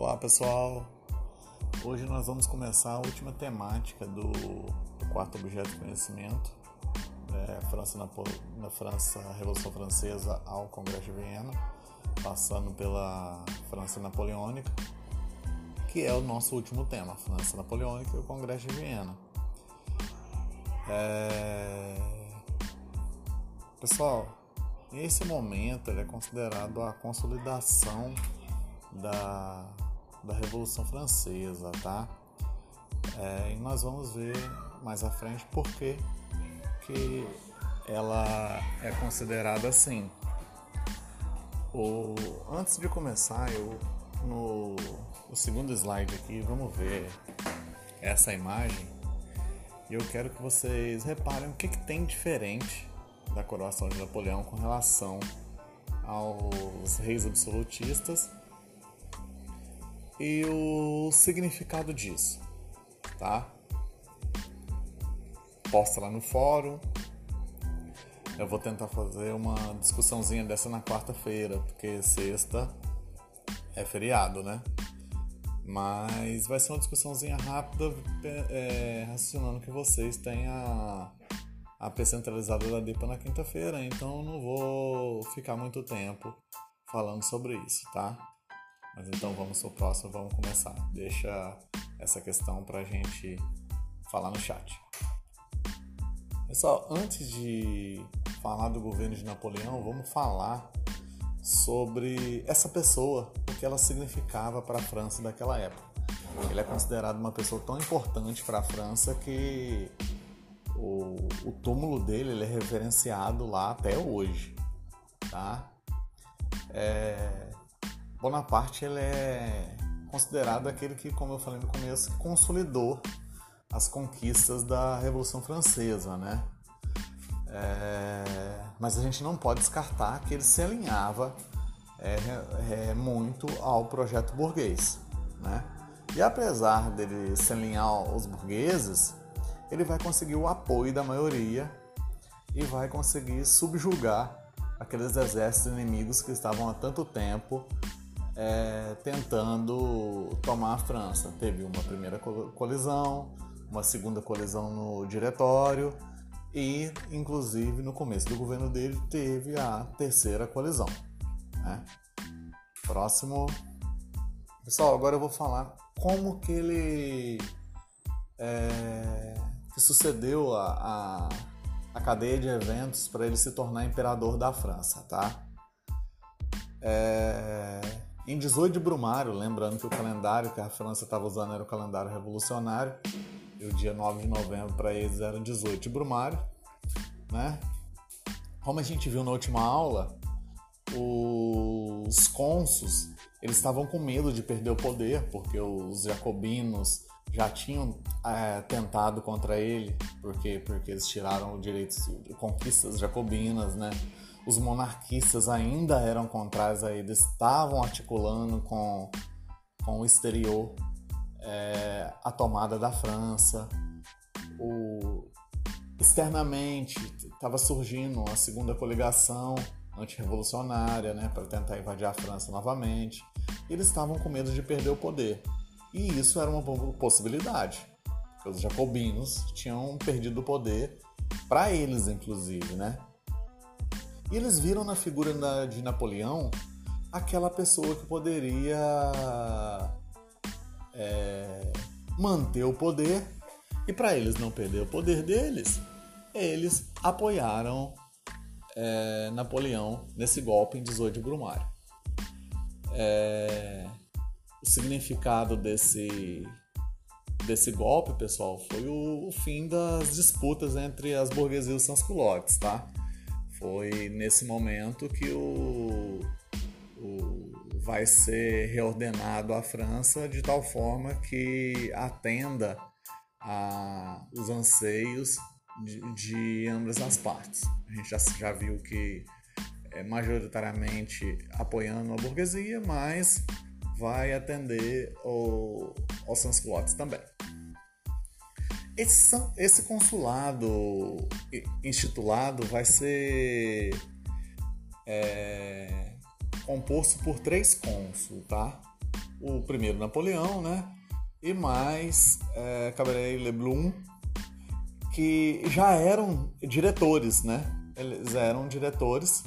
Olá pessoal, hoje nós vamos começar a última temática do, quarto objeto de conhecimento, é, França na, na França, Revolução Francesa ao Congresso de Viena, passando pela França Napoleônica, que é o nosso último tema, França Napoleônica e o Congresso de Viena. É... Pessoal, esse momento é considerado a consolidação da, da Revolução Francesa, tá? É, e nós vamos ver mais à frente por que, que ela é considerada assim. O, antes de começar, eu no, no segundo slide aqui, vamos ver essa imagem. E eu quero que vocês reparem o que, que tem diferente da coroação de Napoleão com relação aos reis absolutistas e o significado disso, tá? Posta lá no fórum. Eu vou tentar fazer uma discussãozinha dessa na quarta-feira, porque sexta é feriado, né? Mas vai ser uma discussãozinha rápida, é, raciocinando que vocês têm a, a P centralizada da DIPA na quinta-feira, então não vou ficar muito tempo falando sobre isso, tá? Mas então vamos pro próximo, vamos começar. Deixa essa questão para a gente falar no chat. Pessoal, antes de falar do governo de Napoleão, vamos falar sobre essa pessoa, o que ela significava para a França daquela época. Ele é considerado uma pessoa tão importante para a França que o, o túmulo dele ele é reverenciado lá até hoje, tá? É, Bonaparte ele é considerado aquele que, como eu falei no começo, consolidou as conquistas da Revolução Francesa, né? É, mas a gente não pode descartar que ele se alinhava é, é, muito ao projeto burguês, né? E apesar dele se alinhar aos burgueses, ele vai conseguir o apoio da maioria e vai conseguir subjugar aqueles exércitos inimigos que estavam há tanto tempo é, tentando tomar a França. Teve uma primeira colisão, uma segunda colisão no diretório e, inclusive, no começo do governo dele teve a terceira colisão. Né? Próximo. Pessoal, agora eu vou falar como que ele é, que sucedeu a, a, a cadeia de eventos para ele se tornar imperador da França, tá? É, em 18 de Brumário, lembrando que o calendário que a França estava usando era o calendário revolucionário, e o dia 9 de novembro para eles era 18 de Brumário, né? Como a gente viu na última aula, os cônsuls eles estavam com medo de perder o poder, porque os jacobinos já tinham é, tentado contra ele, porque, porque eles tiraram direitos, conquistas jacobinas, né? os monarquistas ainda eram contrários a ele, estavam articulando com, com o exterior é, a tomada da França. O, externamente estava surgindo a segunda coligação antirrevolucionária né, para tentar invadir a França novamente. Eles estavam com medo de perder o poder. E isso era uma possibilidade, porque os jacobinos tinham perdido o poder para eles, inclusive, né? E eles viram na figura de Napoleão aquela pessoa que poderia é, manter o poder e para eles não perder o poder deles, eles apoiaram é, Napoleão nesse golpe em 18 de Brumário. É, o significado desse, desse golpe, pessoal, foi o, o, fim das disputas entre as burguesias e os sans-culottes, tá? Foi nesse momento que o, o, vai ser reordenado a França de tal forma que atenda a, os anseios de, de ambas as partes. A gente já, já viu que é majoritariamente apoiando a burguesia, mas vai atender o, aos sans também. Esse, esse consulado institulado vai ser é, composto por três cônsuls, tá? o primeiro Napoleão, né? E mais é, Cabaret e Leblum, que já eram diretores, né? Eles eram diretores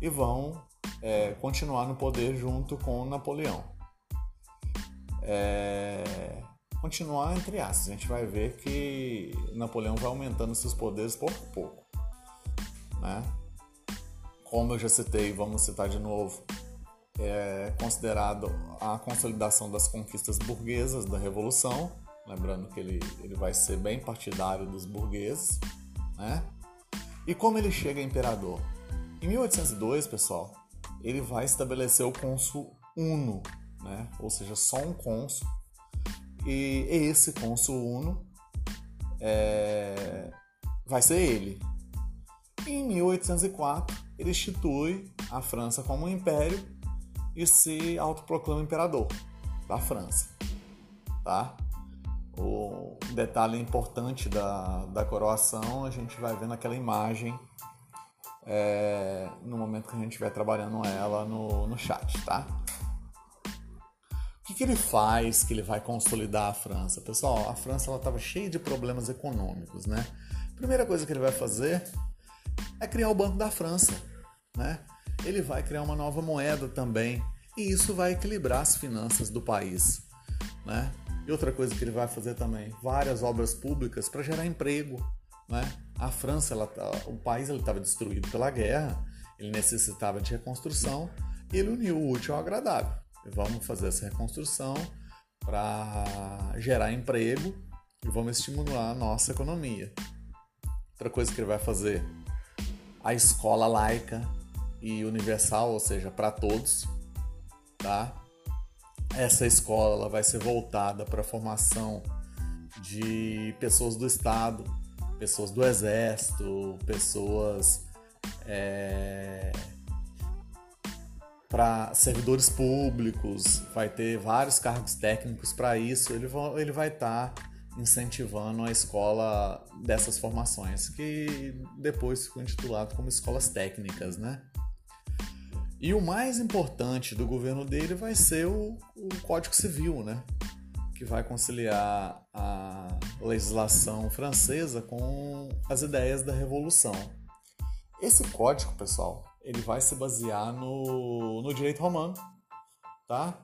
e vão é, continuar no poder junto com Napoleão. É, continuar entre aspas, a gente vai ver que Napoleão vai aumentando seus poderes pouco a pouco. Né? Como eu já citei, vamos citar de novo, é considerado a consolidação das conquistas burguesas da Revolução, lembrando que ele, ele vai ser bem partidário dos burgueses, né? E como ele chega a imperador? Em 1802, pessoal, ele vai estabelecer o cônsul uno, né? Ou seja, só um cônsul. E esse cônsul uno é... vai ser ele. Em 1804, ele institui a França como um império e se autoproclama imperador da França, tá? O detalhe importante da, da coroação a gente vai ver naquela imagem é, no momento que a gente estiver trabalhando ela no, no chat, tá? Que, ele faz que ele vai consolidar a França? Pessoal, a França estava cheia de problemas econômicos, né? Primeira coisa que ele vai fazer é criar o Banco da França, né? Ele vai criar uma nova moeda também e isso vai equilibrar as finanças do país, né? E outra coisa que ele vai fazer também, várias obras públicas para gerar emprego, né? A França, ela, tá, o país estava destruído pela guerra, ele necessitava de reconstrução ele uniu o útil ao agradável. Vamos fazer essa reconstrução para gerar emprego e vamos estimular a nossa economia. Outra coisa que ele vai fazer, a escola laica e universal, ou seja, para todos, tá? Essa escola vai ser voltada para a formação de pessoas do Estado, pessoas do Exército, pessoas é, para servidores públicos, vai ter vários cargos técnicos para isso. Ele, ele vai estar tá incentivando a escola dessas formações, que depois ficou intitulado como escolas técnicas, né? E o mais importante do governo dele vai ser o, o Código Civil, né? Que vai conciliar a legislação francesa com as ideias da Revolução. Esse código, pessoal, ele vai se basear no, no direito romano, tá?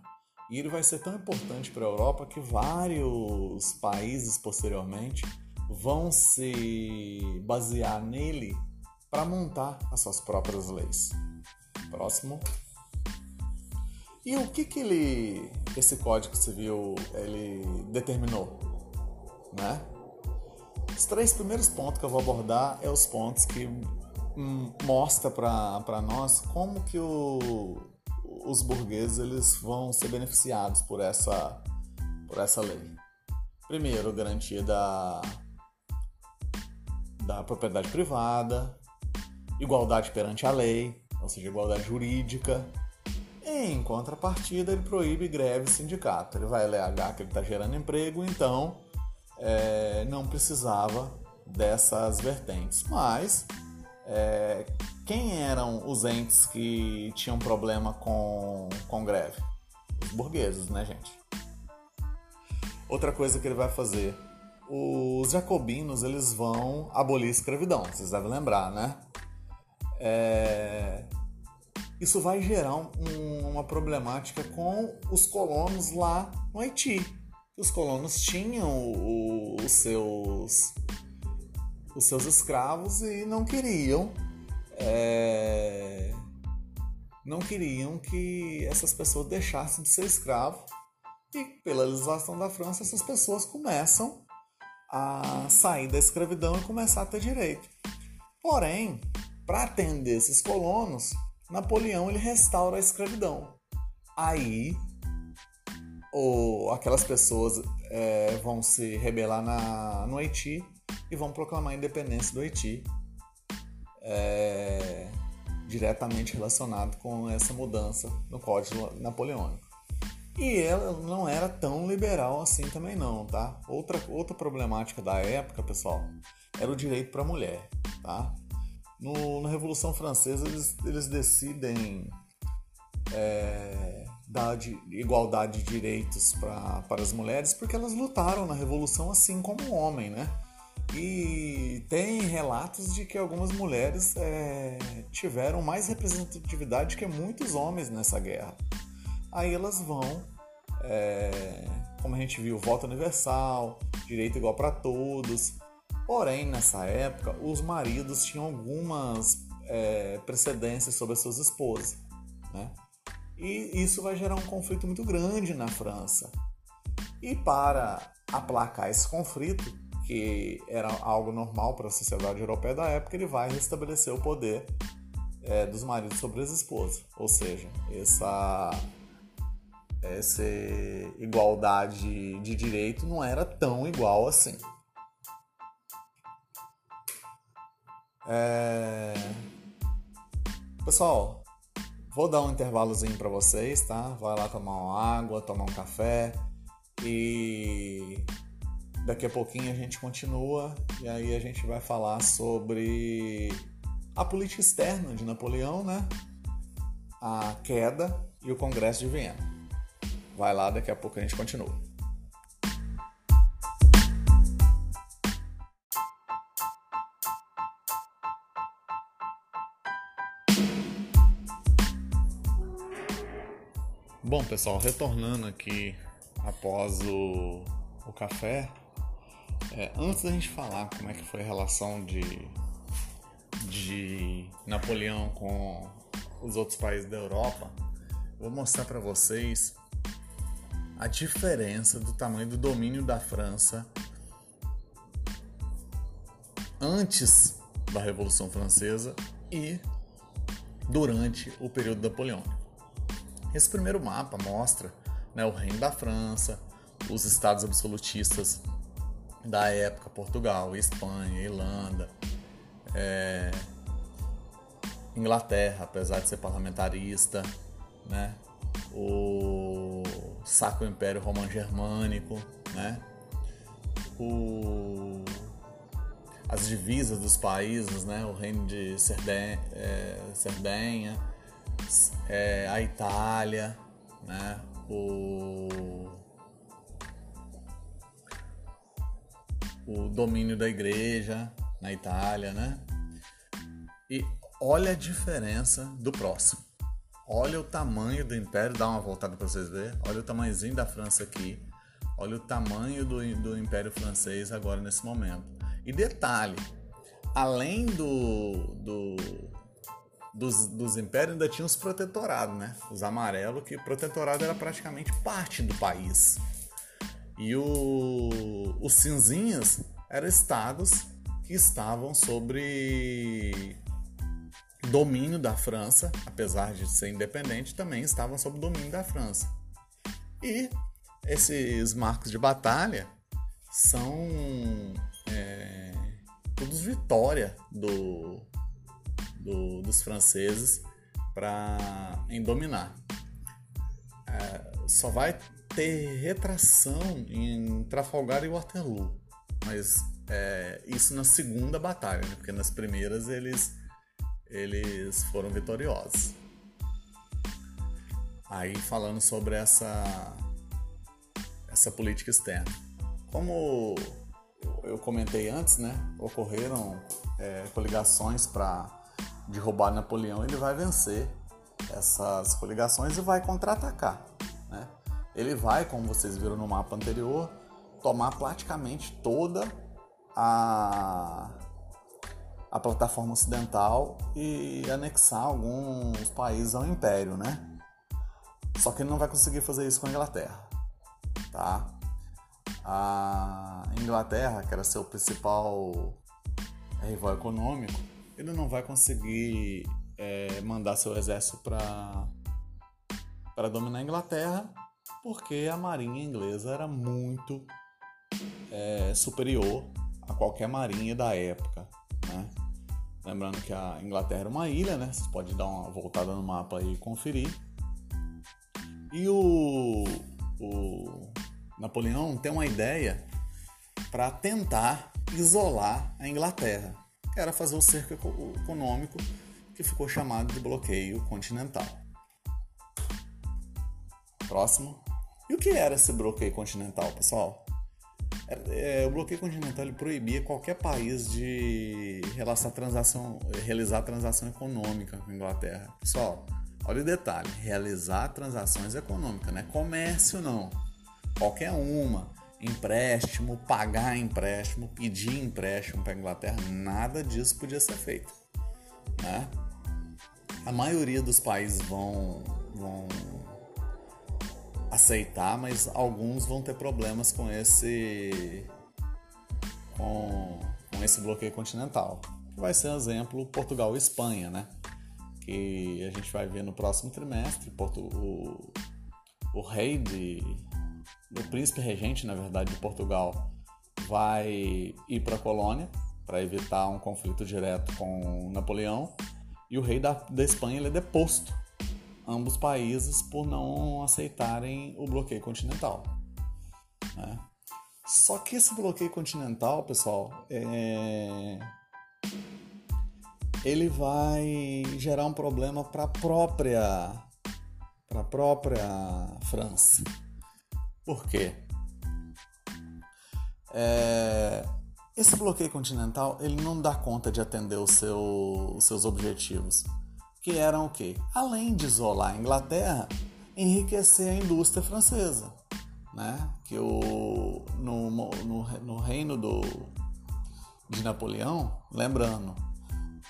E ele vai ser tão importante para a Europa que vários países posteriormente vão se basear nele para montar as suas próprias leis. Próximo. E o que que ele, esse Código Civil, ele determinou, né? Os três primeiros pontos que eu vou abordar é os pontos que mostra para nós como que o, os burgueses eles vão ser beneficiados por essa, por essa lei. Primeiro, garantia da, da propriedade privada, igualdade perante a lei, ou seja, igualdade jurídica. Em contrapartida, ele proíbe greve e sindicato. Ele vai alegar que ele está gerando emprego, então é, não precisava dessas vertentes. Mas é, quem eram os entes que tinham problema com, com greve? Os burgueses, né, gente? Outra coisa que ele vai fazer, os jacobinos eles vão abolir a escravidão, vocês devem lembrar, né? É... Isso vai gerar um, uma problemática com os colonos lá no Haiti. Os colonos tinham os seus os seus escravos e não queriam é, não queriam que essas pessoas deixassem de ser escravo e pela legislação da França essas pessoas começam a sair da escravidão e começar a ter direito. Porém, para atender esses colonos, Napoleão ele restaura a escravidão. Aí, ou aquelas pessoas é, vão se rebelar na, no Haiti e vão proclamar a independência do Haiti, é, diretamente relacionado com essa mudança no Código Napoleônico. E ela não era tão liberal assim também não, tá? Outra, outra problemática da época, pessoal, era o direito para a mulher, tá? No, na Revolução Francesa, eles, eles decidem é, igualdade de direitos para as mulheres porque elas lutaram na revolução assim como o homem, né? E tem relatos de que algumas mulheres é, tiveram mais representatividade que muitos homens nessa guerra. Aí elas vão, é, como a gente viu, voto universal, direito igual para todos. Porém, nessa época, os maridos tinham algumas é, precedências sobre as suas esposas. Né? E isso vai gerar um conflito muito grande na França. E para aplacar esse conflito, que era algo normal para a sociedade europeia da época, ele vai restabelecer o poder é, dos maridos sobre as esposas. Ou seja, essa, essa igualdade de direito não era tão igual assim. É... Pessoal, vou dar um intervalozinho para vocês, tá? Vai lá tomar uma água, tomar um café e daqui a pouquinho a gente continua e aí a gente vai falar sobre a política externa de Napoleão, né? A queda e o Congresso de Viena. Vai lá, daqui a pouco a gente continua. Bom, pessoal, retornando aqui após o, o café, é, antes da gente falar como é que foi a relação de, de Napoleão com os outros países da Europa, vou mostrar para vocês a diferença do tamanho do domínio da França antes da Revolução Francesa e durante o período napoleônico. Esse primeiro mapa mostra né, o reino da França, os estados absolutistas da época, Portugal, Espanha, Irlanda, é, Inglaterra, apesar de ser parlamentarista, né, o Sacro Império Romano Germânico, né, o, as divisas dos países, né, o reino de Cerdenha, é, é, a Itália, né? o, o domínio da igreja na Itália, né? E olha a diferença do próximo. Olha o tamanho do império, dá uma voltada para vocês verem. Olha o tamanhozinho da França aqui. Olha o tamanho do, do Império Francês agora nesse momento. E detalhe, além do, do dos, dos impérios ainda tinha os protetorados, né? Os amarelos, que protetorado era praticamente parte do país. E o, os cinzinhas eram estados que estavam sobre domínio da França, apesar de ser independente, também estavam sob domínio da França. E esses marcos de batalha são é, todos vitória do, do, dos franceses para em dominar. É, só vai ter retração em Trafalgar e Waterloo, mas é, isso na segunda batalha, né? porque nas primeiras eles eles foram vitoriosos. Aí falando sobre essa essa política externa, como eu comentei antes, né, ocorreram é, coligações para de roubar Napoleão, ele vai vencer essas coligações e vai contra-atacar. Ele vai, como vocês viram no mapa anterior, tomar praticamente toda a, a plataforma ocidental e anexar alguns países ao império, né? Só que ele não vai conseguir fazer isso com a Inglaterra, tá? A Inglaterra, que era seu principal rival econômico, ele não vai conseguir é, mandar seu exército para para dominar a Inglaterra, porque a marinha inglesa era muito é, superior a qualquer marinha da época, né? Lembrando que a Inglaterra era uma ilha, né? Vocês podem dar uma voltada no mapa e conferir. E o, o Napoleão tem uma ideia para tentar isolar a Inglaterra era fazer o cerco econômico que ficou chamado de bloqueio continental. Próximo. E o que era esse bloqueio continental, pessoal? É, o bloqueio continental ele proibia qualquer país de realizar transação, realizar transação econômica com a Inglaterra. Pessoal, olha o detalhe: realizar transações econômicas, né? Comércio não. Qualquer uma. Empréstimo, pagar empréstimo, pedir empréstimo para a Inglaterra, nada disso podia ser feito. Né? A maioria dos países vão, vão aceitar, mas alguns vão ter problemas com esse com, com esse bloqueio continental. Vai ser um exemplo Portugal e Espanha, né? Que a gente vai ver no próximo trimestre. Porto, o, o rei de. O príncipe regente, na verdade, de Portugal vai ir para a colônia para evitar um conflito direto com Napoleão. E o rei da, da Espanha ele é deposto ambos países por não aceitarem o bloqueio continental. Né? Só que esse bloqueio continental, pessoal, é... ele vai gerar um problema para a própria para a própria França. Por quê? É... Esse bloqueio continental ele não dá conta de atender seu, os seus objetivos que eram o quê? Além de isolar a Inglaterra, enriquecer a indústria francesa, né? Que o, no, no, no reino do, de Napoleão, lembrando,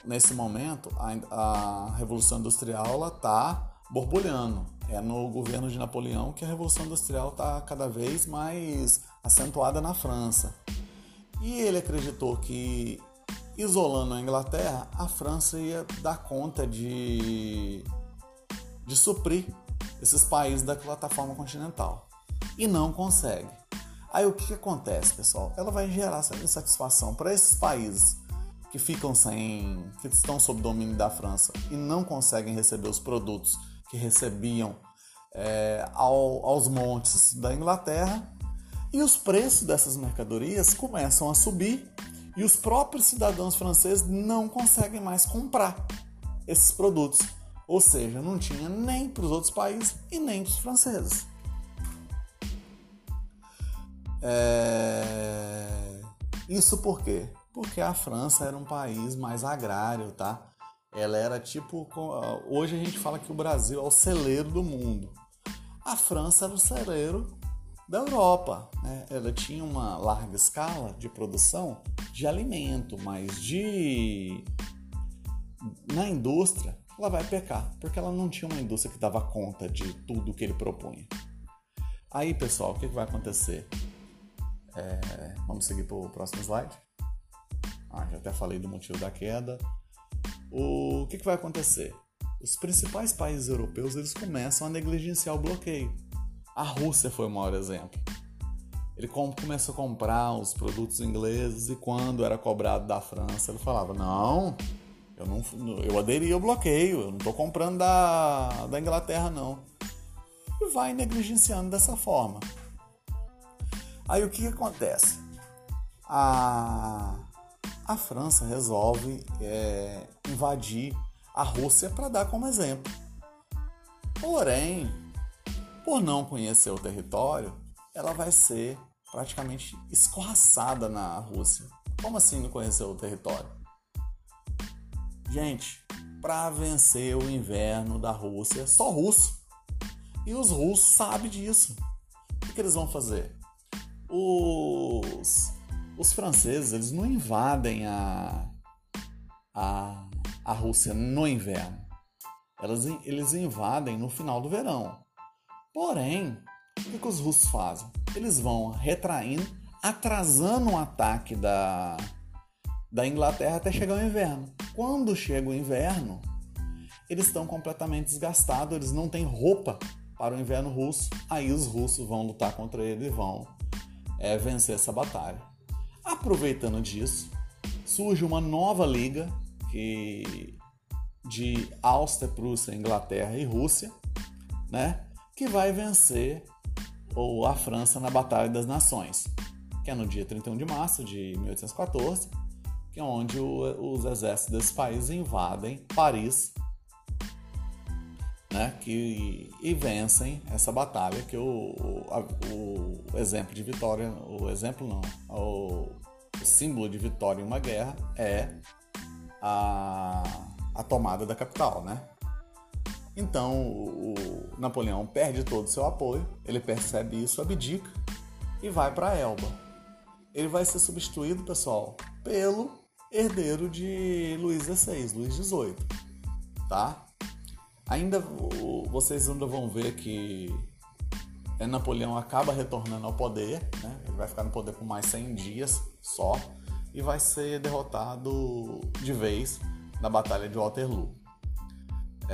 nesse momento a, a Revolução Industrial está borbulhando. É no governo de Napoleão que a Revolução Industrial está cada vez mais acentuada na França. E ele acreditou que isolando a Inglaterra, a França ia dar conta de, de suprir esses países da plataforma continental. E não consegue. Aí o que, que acontece, pessoal? Ela vai gerar essa insatisfação para esses países que ficam sem. que estão sob domínio da França e não conseguem receber os produtos que recebiam é, ao, aos montes da Inglaterra. E os preços dessas mercadorias começam a subir e os próprios cidadãos franceses não conseguem mais comprar esses produtos. Ou seja, não tinha nem para os outros países e nem para os franceses. É... Isso por quê? Porque a França era um país mais agrário, tá? Ela era tipo. Hoje a gente fala que o Brasil é o celeiro do mundo. A França era o celeiro da Europa. Né? Ela tinha uma larga escala de produção de alimento, mas de na indústria ela vai pecar, porque ela não tinha uma indústria que dava conta de tudo que ele propunha. Aí, pessoal, o que, vai acontecer? É, vamos seguir para o próximo slide. Ah, já até falei do motivo da queda. O que, vai acontecer? Os principais países europeus eles começam a negligenciar o bloqueio. A Rússia foi o maior exemplo. Ele começou a comprar os produtos ingleses e quando era cobrado da França, ele falava: Não, eu, não, eu aderi ao bloqueio, eu não estou comprando da, da Inglaterra, não. E vai negligenciando dessa forma. Aí o que, acontece? A, a França resolve é, invadir a Rússia para dar como exemplo. Porém, por não conhecer o território, ela vai ser praticamente escorraçada na Rússia. Como assim não conhecer o território? Gente, para vencer o inverno da Rússia, só russo. E os russos sabem disso. O que, eles vão fazer? Os, os franceses eles não invadem a, a, a Rússia no inverno. Eles invadem no final do verão. Porém, o que, os russos fazem? Eles vão retraindo, atrasando o ataque da, da Inglaterra até chegar o inverno. Quando chega o inverno, eles estão completamente desgastados, eles não têm roupa para o inverno russo. Aí os russos vão lutar contra ele e vão é, vencer essa batalha. Aproveitando disso, surge uma nova liga que de Áustria, Prússia, Inglaterra e Rússia, né? Que vai vencer ou a França na Batalha das Nações, que é no dia 31 de março de 1814, que é onde o, os exércitos desse país invadem Paris né, que e vencem essa batalha que o, o, o exemplo de vitória, o exemplo não, o, o, símbolo de vitória em uma guerra é a, a tomada da capital, né? Então o, Napoleão perde todo o seu apoio, ele percebe isso, abdica e vai para Elba. Ele vai ser substituído, pessoal, pelo herdeiro de Luís XVI, Luís XVIII, tá? Ainda vocês ainda vão ver que é, Napoleão acaba retornando ao poder, né? ele vai ficar no poder por mais 100 dias só e vai ser derrotado de vez na Batalha de Waterloo.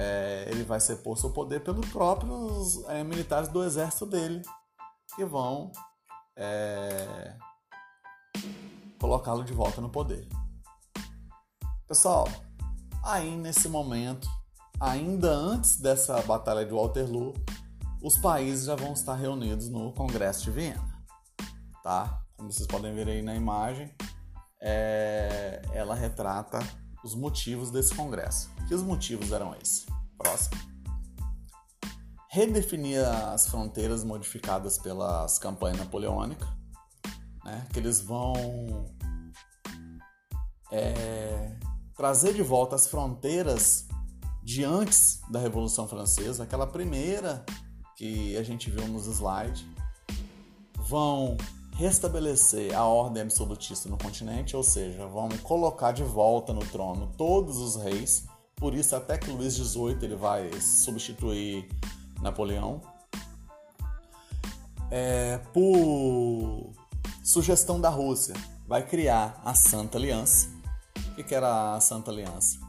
É, ele vai ser posto ao poder pelos próprios é, militares do exército dele que vão é, colocá-lo de volta no poder. Pessoal, aí nesse momento ainda antes dessa batalha de Waterloo, os países já vão estar reunidos no Congresso de Viena, tá? Como vocês podem ver aí na imagem, é... ela retrata os motivos desse congresso. Que os motivos eram esses? Próximo. Redefinir as fronteiras modificadas pelas campanhas napoleônicas, né? Que eles vão é... trazer de volta as fronteiras de antes da Revolução Francesa, aquela primeira que a gente viu nos slides, vão restabelecer a ordem absolutista no continente, ou seja, vão colocar de volta no trono todos os reis. Por isso até que Luís XVIII ele vai substituir Napoleão. É, por sugestão da Rússia, vai criar a Santa Aliança. O que era a Santa Aliança?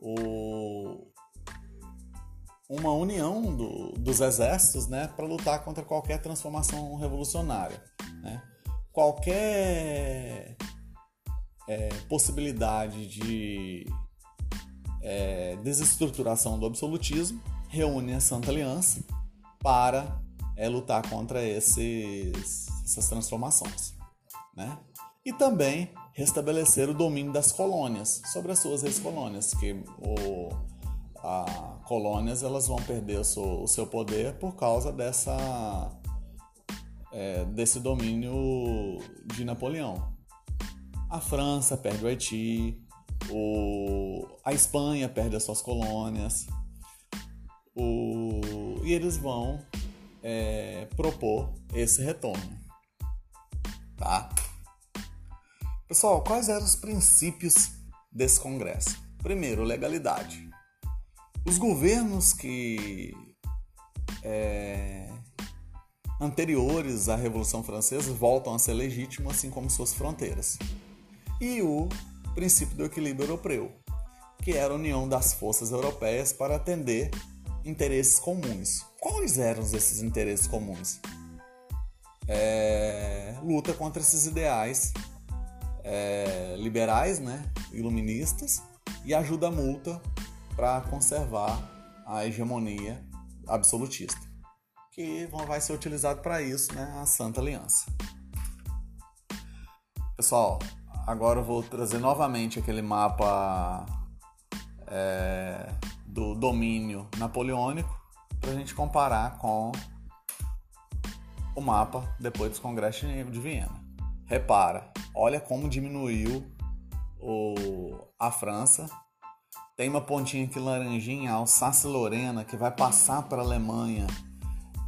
o, uma união do, dos exércitos né, para lutar contra qualquer transformação revolucionária. Né? Qualquer é, possibilidade de é, desestruturação do absolutismo reúne a Santa Aliança para é, lutar contra esses, essas transformações. Né? E também restabelecer o domínio das colônias sobre as suas ex-colônias, que o, a, colônias elas vão perder o seu, o seu poder por causa dessa é, desse domínio de Napoleão. A França perde o Haiti, o, a Espanha perde as suas colônias, o, e eles vão é, propor esse retorno, tá? Pessoal, quais eram os princípios desse congresso? Primeiro, legalidade. Os governos que é, anteriores à Revolução Francesa voltam a ser legítimos, assim como suas fronteiras. E o princípio do equilíbrio europeu, que era a união das forças europeias para atender interesses comuns. Quais eram esses interesses comuns? É, luta contra esses ideais é, liberais, né, iluministas, e ajuda a multa para conservar a hegemonia absolutista, que vai ser utilizado para isso, né, a Santa Aliança. Pessoal, agora eu vou trazer novamente aquele mapa é, do domínio napoleônico para a gente comparar com o mapa depois dos congressos de Viena. Repara, olha como diminuiu o, a França. Tem uma pontinha aqui laranjinha, Alsácia-Lorena, que vai passar para a Alemanha.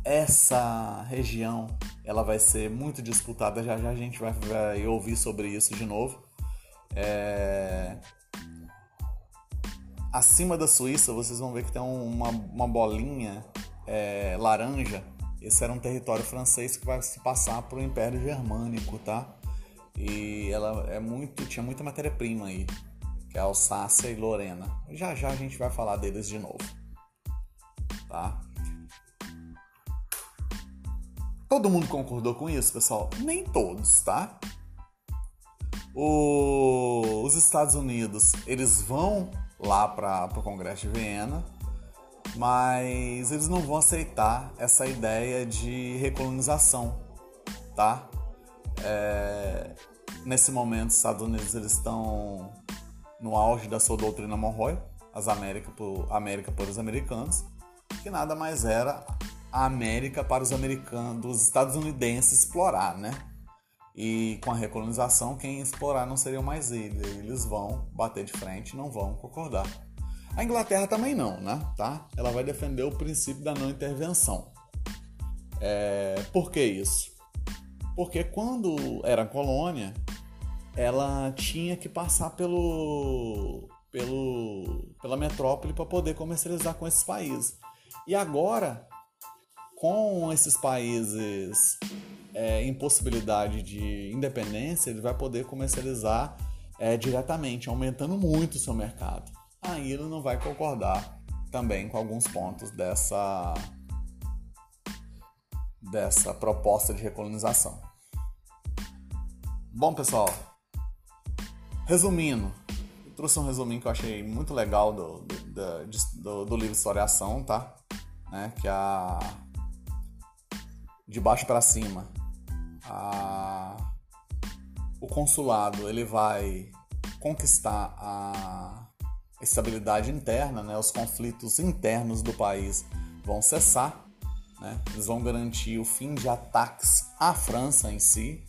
Essa região ela vai ser muito disputada. Já já a gente vai, vai ouvir sobre isso de novo. É... Acima da Suíça, vocês vão ver que tem uma, uma bolinha é, laranja esse era um território francês que vai se passar para o Império Germânico, tá? E ela é muito, tinha muita matéria-prima aí, que é Alsácia e Lorena. Já já a gente vai falar deles de novo, tá? Todo mundo concordou com isso, pessoal? Nem todos, tá? O, os Estados Unidos, eles vão lá para o Congresso de Viena mas eles não vão aceitar essa ideia de recolonização, tá? É, nesse momento, os Estados Unidos eles estão no auge da sua doutrina Monroe, as América por América por os americanos, que nada mais era a América para os americanos, os estadunidenses explorar, né? E com a recolonização, quem explorar não seriam mais eles. Eles vão bater de frente, não vão concordar. A Inglaterra também não, né? Tá? Ela vai defender o princípio da não intervenção. É... Por que isso? Porque quando era colônia, ela tinha que passar pelo, pelo pela metrópole para poder comercializar com esses países. E agora, com esses países é, impossibilidade de independência, ele vai poder comercializar é, diretamente, aumentando muito o seu mercado. Aí ele não vai concordar também com alguns pontos dessa, dessa proposta de recolonização. Bom, pessoal, resumindo, eu trouxe um resuminho que eu achei muito legal do, do, do, do livro Historiação, tá? Né? Que a de baixo para cima a, o consulado ele vai conquistar a estabilidade interna, né? os conflitos internos do país vão cessar, né? eles vão garantir o fim de ataques à França em si,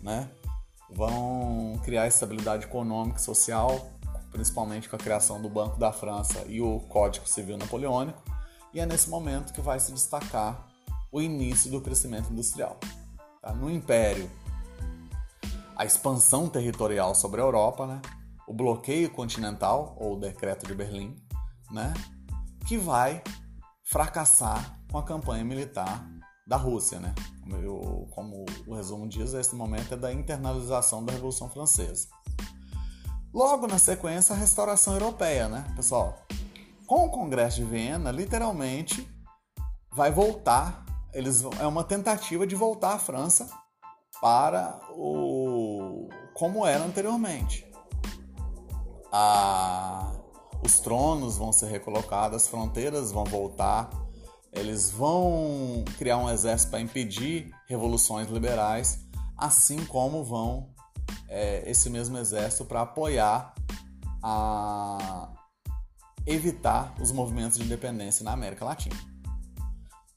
né? vão criar estabilidade econômica e social, principalmente com a criação do Banco da França e o Código Civil Napoleônico, e é nesse momento que vai se destacar o início do crescimento industrial. Tá? No Império, a expansão territorial sobre a Europa, né? o bloqueio continental, ou o Decreto de Berlim, né? que vai fracassar com a campanha militar da Rússia. Né? Como, como o resumo diz, esse momento é da internalização da Revolução Francesa. Logo na sequência, a restauração europeia, né, pessoal? Com o Congresso de Viena, literalmente vai voltar eles é uma tentativa de voltar à França para o como era anteriormente. A, os tronos vão ser recolocados, as fronteiras vão voltar, eles vão criar um exército para impedir revoluções liberais, assim como vão é, esse mesmo exército para apoiar a evitar os movimentos de independência na América Latina.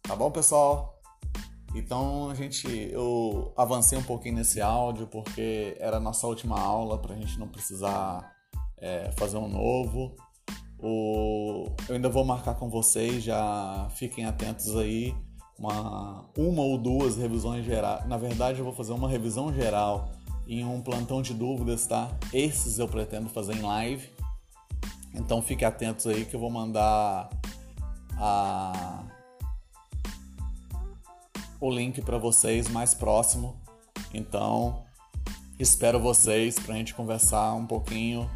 Tá bom, pessoal? Então a gente eu avancei um pouquinho nesse áudio porque era a nossa última aula para a gente não precisar é, fazer um novo. O, eu ainda vou marcar com vocês, já fiquem atentos aí. Uma, uma ou duas revisões gerais. Na verdade, eu vou fazer uma revisão geral em um plantão de dúvidas, tá? Esses eu pretendo fazer em live. Então fiquem atentos aí que eu vou mandar a o link para vocês mais próximo. Então, espero vocês para a gente conversar um pouquinho.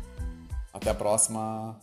Até a próxima.